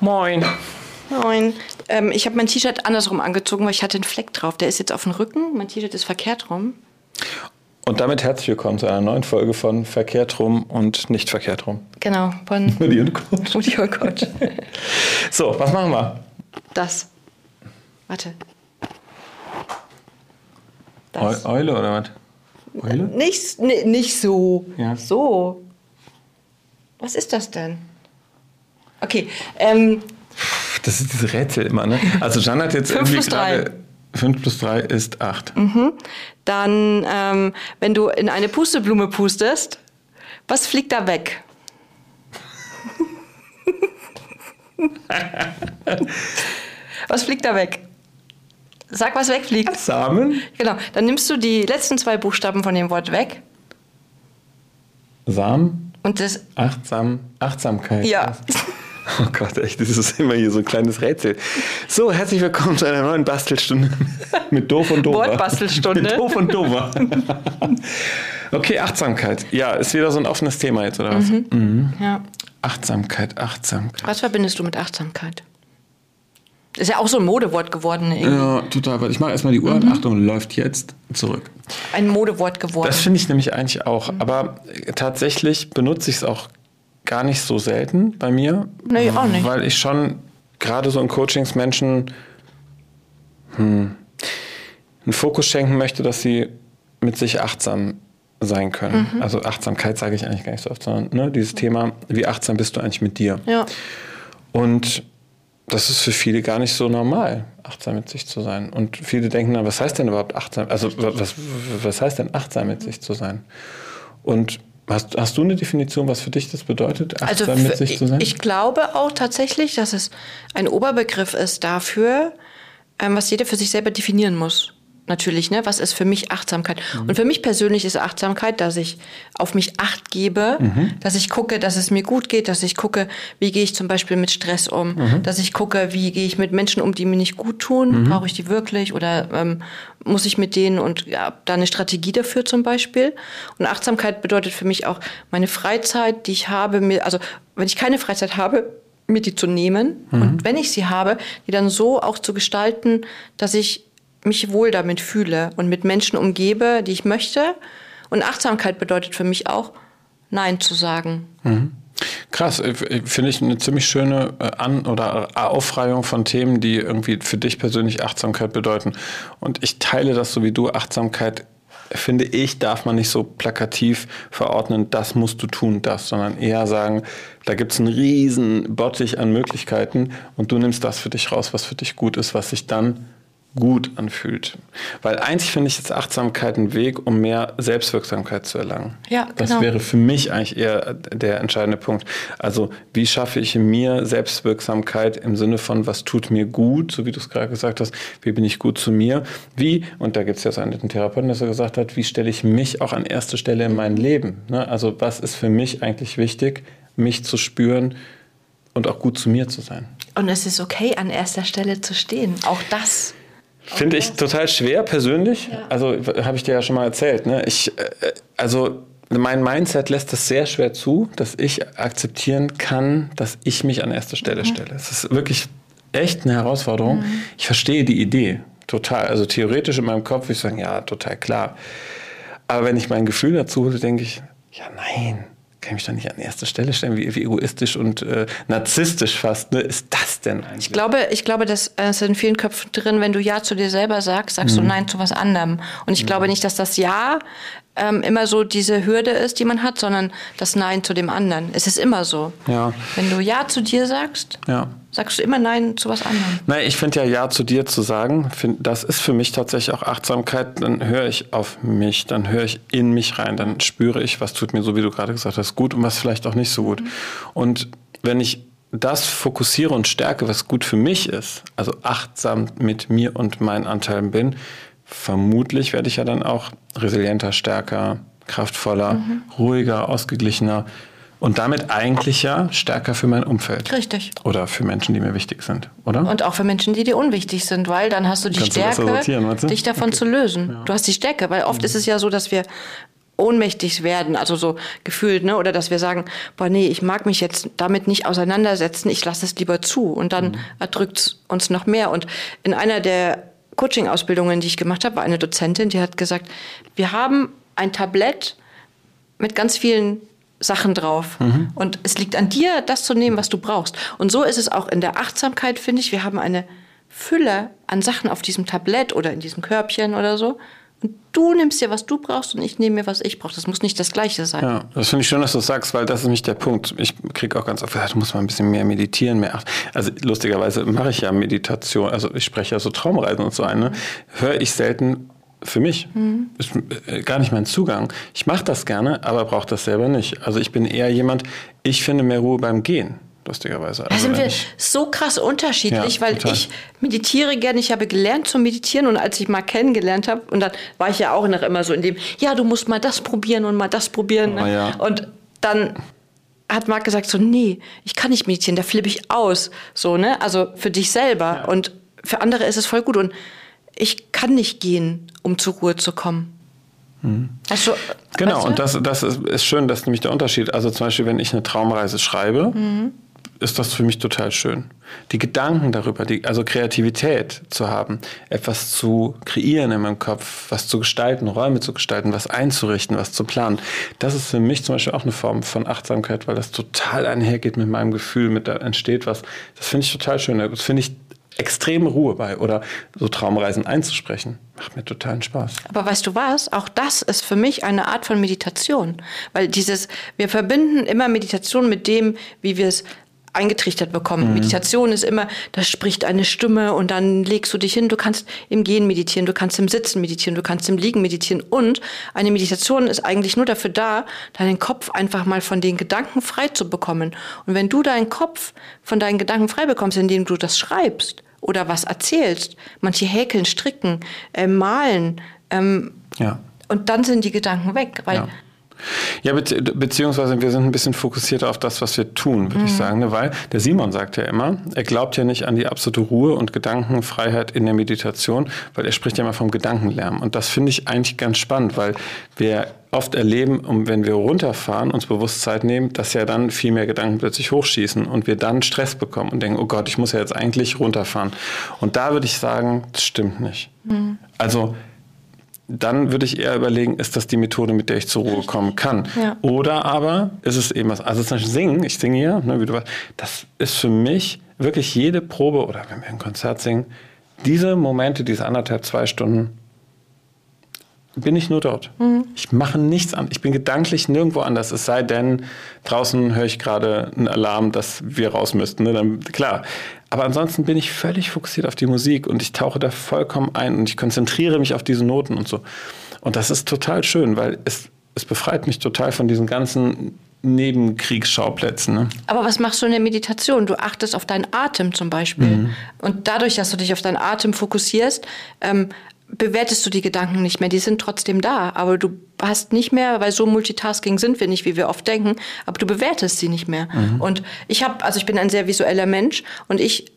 Moin. Moin. Ähm, ich habe mein T-Shirt andersrum angezogen, weil ich hatte einen Fleck drauf. Der ist jetzt auf dem Rücken. Mein T-Shirt ist verkehrt rum. Und damit herzlich willkommen zu einer neuen Folge von Verkehrt rum und nicht verkehrt rum. Genau, von Mutti und Coach. Mutti und Coach. So, was machen wir? Das. Warte. Eu Das. Eule oder was? Eule? Nicht, nicht so. Ja. So. Was ist das denn? Okay, ähm, Das ist diese Rätsel immer, ne? Also Jan hat jetzt Fünf irgendwie plus drei. gerade... 5 plus 3 ist 8. dann, ähm, wenn du in eine Pusteblume pustest, was fliegt da weg? was fliegt da weg? Sag, was wegfliegt. Samen? Genau, dann nimmst du die letzten zwei Buchstaben von dem Wort weg Samen? und das, Achtsam, Achtsamkeit. ja, Oh Gott, echt, das ist immer hier so ein kleines Rätsel. So, herzlich willkommen zu einer neuen Bastelstunde mit Doof und Dover. Wortbastelstunde. mit Doof und Dover. okay, Achtsamkeit. Ja, ist wieder so ein offenes Thema jetzt, oder was? Mhm. ja. Achtsamkeit, Achtsamkeit. Was verbindest du mit Achtsamkeit? Ist ja auch so ein Modewort geworden. irgendwie. Ja, total. Ich mache erstmal die Uhr. Achtung, läuft jetzt zurück. Ein Modewort geworden. Das finde ich nämlich eigentlich auch. Aber äh, tatsächlich benutze ich es auch gar nicht so selten bei mir. Nee, auch nicht. Weil ich schon gerade so in Coachings Menschen hm, einen Fokus schenken möchte, dass sie mit sich achtsam sein können. Mhm. Also Achtsamkeit sage ich eigentlich gar nicht so oft, sondern ne, dieses Thema, wie achtsam bist du eigentlich mit dir? ja. Und das ist für viele gar nicht so normal, achtsam mit sich zu sein. Und viele denken dann, was heißt denn überhaupt achtsam? Also was, was heißt denn achtsam mit sich zu sein? Und hast, hast du eine Definition, was für dich das bedeutet, Also achtsam mit für- sich zu sein? ich glaube auch tatsächlich, dass es ein Oberbegriff ist dafür, ähm, was jeder für sich selber definieren muss. Natürlich, ne? Was ist für mich Achtsamkeit? Mhm. Und für mich persönlich ist Achtsamkeit, dass ich auf mich Acht gebe, Mhm. dass ich gucke, dass es mir gut geht, dass ich gucke, wie gehe ich zum Beispiel mit Stress um, Mhm. dass ich gucke, wie gehe ich mit Menschen um, die mir nicht gut tun, brauche ich die wirklich oder ähm, muss ich mit denen und ja, da eine Strategie dafür zum Beispiel. Und Achtsamkeit bedeutet für mich auch meine Freizeit, die ich habe, mir, also wenn ich keine Freizeit habe, mir die zu nehmen und wenn ich sie habe, die dann so auch zu gestalten, dass ich mich wohl damit fühle und mit Menschen umgebe, die ich möchte. Und Achtsamkeit bedeutet für mich auch, Nein zu sagen. Krass, äh, finde ich eine ziemlich schöne äh, An- oder Aufreihung von Themen, die irgendwie für dich persönlich Achtsamkeit bedeuten. Und ich teile das so wie du. Achtsamkeit, finde ich, darf man nicht so plakativ verordnen, das musst du tun, das, sondern eher sagen, da gibt es einen riesen Bottich an Möglichkeiten und du nimmst das für dich raus, was für dich gut ist, was sich dann gut anfühlt. Weil einzig finde ich ist Achtsamkeit ein Weg, um mehr Selbstwirksamkeit zu erlangen. Ja, Das genau. wäre für mich eigentlich eher der entscheidende Punkt. Also wie schaffe ich mir Selbstwirksamkeit im Sinne von, was tut mir gut, so wie du es gerade gesagt hast, wie bin ich gut zu mir, wie, und da gibt es ja so einen Therapeuten, der so gesagt hat, wie stelle ich mich auch an erste Stelle in mein Leben. Ne? Also was ist für mich eigentlich wichtig, mich zu spüren und auch gut zu mir zu sein. Und es ist okay, an erster Stelle zu stehen. Auch das. Finde ich total schwer persönlich. Also habe ich dir ja schon mal erzählt. Ne? Ich, äh, also mein Mindset lässt es sehr schwer zu, dass ich akzeptieren kann, dass ich mich an erste Stelle stelle. Es ist wirklich echt eine Herausforderung. Ich verstehe die Idee total. Also theoretisch in meinem Kopf würde ich sagen, ja, total klar. Aber wenn ich mein Gefühl dazu hole, denke ich, ja, nein, kann ich mich doch nicht an erste Stelle stellen. Wie, wie egoistisch und äh, narzisstisch fast ne, ist das denn eigentlich? Ich glaube, ich glaube, das ist in vielen Köpfen drin, wenn du Ja zu dir selber sagst, sagst du Nein zu was anderem. Und ich glaube nicht, dass das Ja ähm, immer so diese Hürde ist, die man hat, sondern das Nein zu dem anderen. Es ist immer so. Ja. Wenn du Ja zu dir sagst, Ja. Sagst du immer Nein zu was anderem. Nein, ich finde ja Ja zu dir zu sagen, find, das ist für mich tatsächlich auch Achtsamkeit. Dann höre ich auf mich, dann höre ich in mich rein, dann spüre ich, was tut mir, so wie du gerade gesagt hast, gut und was vielleicht auch nicht so gut. Und wenn ich das fokussiere und stärke, was gut für mich ist, also achtsam mit mir und meinen Anteilen bin, vermutlich werde ich ja dann auch resilienter, stärker, kraftvoller, ruhiger, ausgeglichener und damit eigentlich ja stärker für mein Umfeld. Richtig. Oder für Menschen, die mir wichtig sind, oder? Und auch für Menschen, die dir unwichtig sind, weil dann hast du die Kannst Stärke, du? dich davon zu lösen. Du hast die Stärke, weil oft ist es ja so, dass wir ohnmächtig werden, also so gefühlt, ne? oder dass wir sagen, boah, nee, ich mag mich jetzt damit nicht auseinandersetzen, ich lasse es lieber zu und dann mhm. erdrückt es uns noch mehr. Und in einer der Coaching-Ausbildungen, die ich gemacht habe, war eine Dozentin, die hat gesagt, wir haben ein Tablett mit ganz vielen Sachen drauf. Mhm. Und es liegt an dir, das zu nehmen, was du brauchst. Und so ist es auch in der Achtsamkeit, finde ich. Wir haben eine Fülle an Sachen auf diesem Tablett oder in diesem Körbchen oder so. Und du nimmst dir, was du brauchst und ich nehme mir, was ich brauche. Das muss nicht das Gleiche sein. Ja, das finde ich schön, dass du das sagst, weil das ist nämlich der Punkt. Ich kriege auch ganz oft, du musst mal ein bisschen mehr meditieren, mehr achten. Also lustigerweise mache ich ja Meditation, also ich spreche ja so Traumreisen und so eine, höre ich selten für mich. Mhm. Ist äh, gar nicht mein Zugang. Ich mache das gerne, aber brauche das selber nicht. Also ich bin eher jemand, ich finde mehr Ruhe beim Gehen lustigerweise. Also da sind wir so krass unterschiedlich, ja, weil total. ich meditiere gerne, ich habe gelernt zu meditieren und als ich mal kennengelernt habe, und dann war ich ja auch noch immer so in dem, ja, du musst mal das probieren und mal das probieren. Ne? Oh, ja. Und dann hat Marc gesagt so, nee, ich kann nicht meditieren, da flippe ich aus. So, ne? Also für dich selber. Ja. Und für andere ist es voll gut. Und ich kann nicht gehen, um zur Ruhe zu kommen. Mhm. Also, genau, weißt du? und das, das ist, ist, schön, das ist nämlich der Unterschied. Also zum Beispiel, wenn ich eine Traumreise schreibe, mhm. ist das für mich total schön. Die Gedanken darüber, die, also Kreativität zu haben, etwas zu kreieren in meinem Kopf, was zu gestalten, Räume zu gestalten, was einzurichten, was zu planen, das ist für mich zum Beispiel auch eine Form von Achtsamkeit, weil das total einhergeht mit meinem Gefühl, mit da entsteht was. Das finde ich total schön. Das finde ich extreme Ruhe bei oder so Traumreisen einzusprechen. Macht mir totalen Spaß. Aber weißt du was? Auch das ist für mich eine Art von Meditation. Weil dieses, wir verbinden immer Meditation mit dem, wie wir es eingetrichtert bekommen. Mhm. Meditation ist immer, da spricht eine Stimme und dann legst du dich hin. Du kannst im Gehen meditieren, du kannst im Sitzen meditieren, du kannst im Liegen meditieren. Und eine Meditation ist eigentlich nur dafür da, deinen Kopf einfach mal von den Gedanken frei zu bekommen. Und wenn du deinen Kopf von deinen Gedanken frei bekommst, indem du das schreibst oder was erzählst, manche häkeln, stricken, äh, malen, ähm, ja. und dann sind die Gedanken weg, weil ja. Ja, be beziehungsweise wir sind ein bisschen fokussierter auf das, was wir tun, würde mhm. ich sagen. Ne? Weil der Simon sagt ja immer, er glaubt ja nicht an die absolute Ruhe und Gedankenfreiheit in der Meditation, weil er spricht ja immer vom Gedankenlärm. Und das finde ich eigentlich ganz spannend, weil wir oft erleben, und wenn wir runterfahren, uns bewusst Zeit nehmen, dass ja dann viel mehr Gedanken plötzlich hochschießen und wir dann Stress bekommen und denken, oh Gott, ich muss ja jetzt eigentlich runterfahren. Und da würde ich sagen, das stimmt nicht. Mhm. Also dann würde ich eher überlegen, ist das die Methode, mit der ich zur Ruhe kommen kann? Ja. Oder aber ist es eben was, also zum Beispiel Singen, ich singe hier, ne, wie du weißt, das ist für mich wirklich jede Probe oder wenn wir ein Konzert singen, diese Momente, diese anderthalb, zwei Stunden, bin ich nur dort. Mhm. Ich mache nichts an. Ich bin gedanklich nirgendwo anders. Es sei denn, draußen höre ich gerade einen Alarm, dass wir raus müssten. Ne? Dann, klar. Aber ansonsten bin ich völlig fokussiert auf die Musik und ich tauche da vollkommen ein und ich konzentriere mich auf diese Noten und so. Und das ist total schön, weil es, es befreit mich total von diesen ganzen Nebenkriegsschauplätzen. Ne? Aber was machst du in der Meditation? Du achtest auf deinen Atem zum Beispiel. Mhm. Und dadurch, dass du dich auf deinen Atem fokussierst, ähm, bewertest du die Gedanken nicht mehr. Die sind trotzdem da, aber du hast nicht mehr, weil so Multitasking sind wir nicht, wie wir oft denken, aber du bewertest sie nicht mehr. Mhm. Und ich habe, also ich bin ein sehr visueller Mensch und ich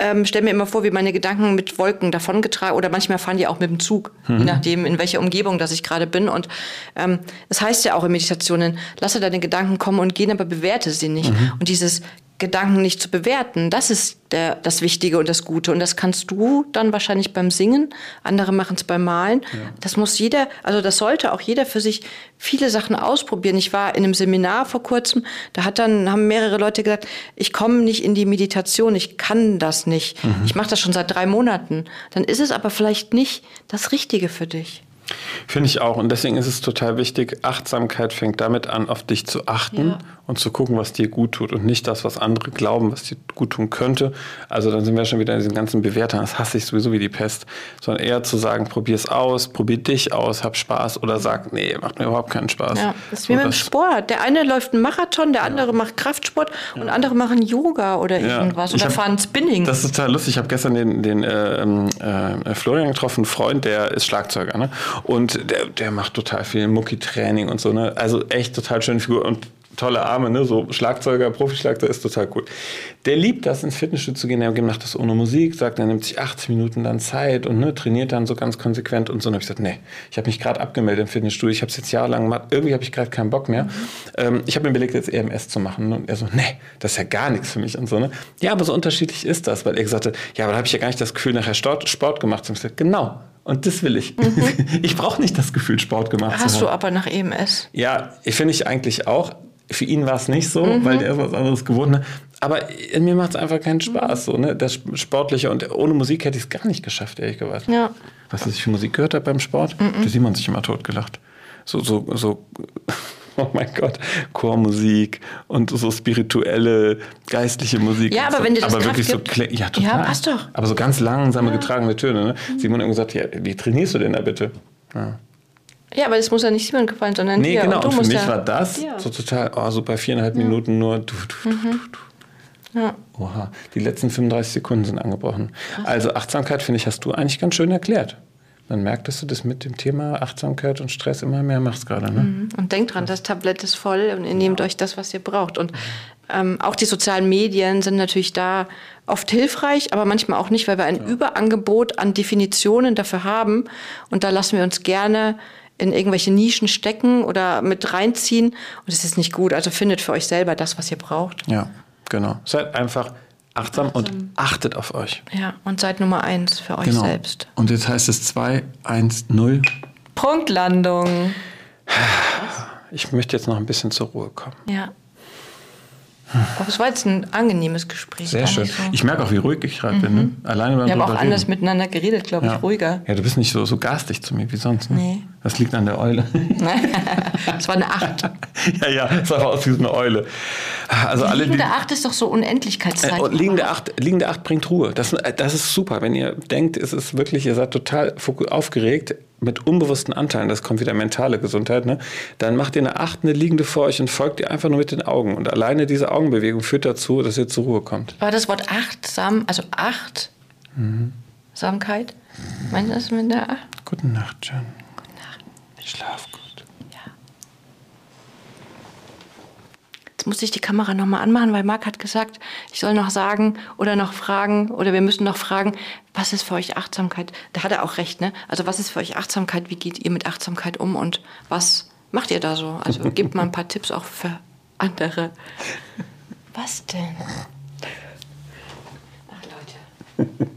ähm, stelle mir immer vor, wie meine Gedanken mit Wolken davongetragen oder manchmal fahren die auch mit dem Zug, mhm. je nachdem, in welcher Umgebung das ich gerade bin. Und ähm, das heißt ja auch in Meditationen, lasse deine Gedanken kommen und gehen, aber bewerte sie nicht. Mhm. Und dieses Gedanken nicht zu bewerten. Das ist der, das Wichtige und das Gute. Und das kannst du dann wahrscheinlich beim Singen. Andere machen es beim Malen. Ja. Das muss jeder, also das sollte auch jeder für sich viele Sachen ausprobieren. Ich war in einem Seminar vor kurzem, da hat dann, haben mehrere Leute gesagt, ich komme nicht in die Meditation, ich kann das nicht. Mhm. Ich mache das schon seit drei Monaten. Dann ist es aber vielleicht nicht das Richtige für dich. Finde ich auch. Und deswegen ist es total wichtig, Achtsamkeit fängt damit an, auf dich zu achten ja. und zu gucken, was dir gut tut und nicht das, was andere glauben, was dir gut tun könnte. Also dann sind wir schon wieder in diesen ganzen Bewertern, das hasse ich sowieso wie die Pest, sondern eher zu sagen, probier es aus, probier dich aus, hab Spaß oder sag, nee, macht mir überhaupt keinen Spaß. Ja, das ist wie so, mit dem Sport. Der eine läuft einen Marathon, der andere ja. macht Kraftsport ja. und andere machen Yoga oder irgendwas oder hab, fahren Spinning. Das ist total lustig. Ich habe gestern den, den äh, äh, Florian getroffen, einen Freund, der ist Schlagzeuger. Ne? Und der, der macht total viel Mucki-Training und so. Ne? Also echt total schöne Figur. Und tolle Arme, ne? so Schlagzeuger, Profischlagzeuger ist total cool. Der liebt das, ins Fitnessstudio zu gehen. Er macht das ohne Musik, sagt, er nimmt sich 80 Minuten dann Zeit und ne, trainiert dann so ganz konsequent und so. Und habe ich gesagt, nee, ich habe mich gerade abgemeldet im Fitnessstudio, ich habe es jetzt jahrelang gemacht, irgendwie habe ich gerade keinen Bock mehr. Ähm, ich habe mir überlegt, jetzt EMS zu machen. Und er so, nee, das ist ja gar nichts für mich und so. Ne? Ja, aber so unterschiedlich ist das, weil er gesagt hat, ja, aber da habe ich ja gar nicht das Gefühl, nachher Sport, Sport gemacht zu haben. Ich gesagt, genau, und das will ich. Mhm. Ich brauche nicht das Gefühl, Sport gemacht Hast zu haben. Hast du aber nach EMS? Ja, finde ich eigentlich auch. Für ihn war es nicht so, mhm. weil der ist was anderes gewohnt. Ne? Aber mir macht es einfach keinen Spaß. So, ne? Das Sportliche und ohne Musik hätte ich es gar nicht geschafft, ehrlich gesagt. Ja. Was ich für Musik gehört habe beim Sport, mhm. da Simon sich immer totgelacht. So, so, so oh mein Gott, Chormusik und so spirituelle, geistliche Musik. Ja, aber so. wenn du das Aber wirklich gibt, so, ja, total. Ja, passt doch. Aber so ganz langsame, ja. getragene Töne. Ne? Mhm. Simon hat gesagt, ja, wie trainierst du denn da bitte? Ja. Ja, aber das muss ja nicht Simon gefallen, sondern nee, dir. genau. Und, und für mich ja war das ja. so total, oh, so bei viereinhalb ja. Minuten nur du, du, mhm. du, du. Ja. Oha, die letzten 35 Sekunden sind angebrochen. Also Achtsamkeit, finde ich, hast du eigentlich ganz schön erklärt. Man merkt, dass du das mit dem Thema Achtsamkeit und Stress immer mehr machst gerade. Ne? Mhm. Und denkt dran, das Tablett ist voll und ihr nehmt euch das, was ihr braucht. Und ähm, auch die sozialen Medien sind natürlich da oft hilfreich, aber manchmal auch nicht, weil wir ein. Überangebot an Definitionen dafür haben. Und da lassen wir uns gerne in irgendwelche Nischen stecken oder mit reinziehen. Und das ist nicht gut. Also findet für euch selber das, was ihr braucht. Ja, genau. Seid einfach achtsam, achtsam. und achtet auf euch. Ja, und seid Nummer eins für euch genau. selbst. Und jetzt heißt es 2, 1, 0. Punktlandung. Ich möchte jetzt noch ein bisschen zur Ruhe kommen. Ja. Aber es war jetzt ein angenehmes Gespräch. Sehr schön. So. Ich merke auch, wie ruhig ich gerade mhm. bin. Ne? Mhm. Alleine beim Wir haben auch reden. anders miteinander geredet, glaube ich, ja. ruhiger. Ja, du bist nicht so, so garstig zu mir wie sonst. Ne? Nee. Das liegt an der Eule. das war eine Acht. ja, ja, es sah aus wie eine Eule. Also die alle, liegende die, Acht ist doch so Unendlichkeitszeit. Äh, liegende, Acht, liegende Acht bringt Ruhe. Das, das ist super. Wenn ihr denkt, es ist wirklich, ihr seid total aufgeregt, mit unbewussten Anteilen, das kommt wieder mentale Gesundheit, ne? dann macht ihr eine Acht, eine liegende vor euch und folgt ihr einfach nur mit den Augen. Und alleine diese Augenbewegung führt dazu, dass ihr zur Ruhe kommt. War das Wort achtsam, also Acht, mhm. Samkeit? Meinst du das mit der Acht? Gute Nacht, John. Schlaf gut. Jetzt muss ich die Kamera nochmal anmachen, weil Marc hat gesagt, ich soll noch sagen oder noch fragen oder wir müssen noch fragen, was ist für euch Achtsamkeit? Da hat er auch recht, ne? Also was ist für euch Achtsamkeit? Wie geht ihr mit Achtsamkeit um und was macht ihr da so? Also gebt mal ein paar Tipps auch für andere. Was denn? Ach Leute.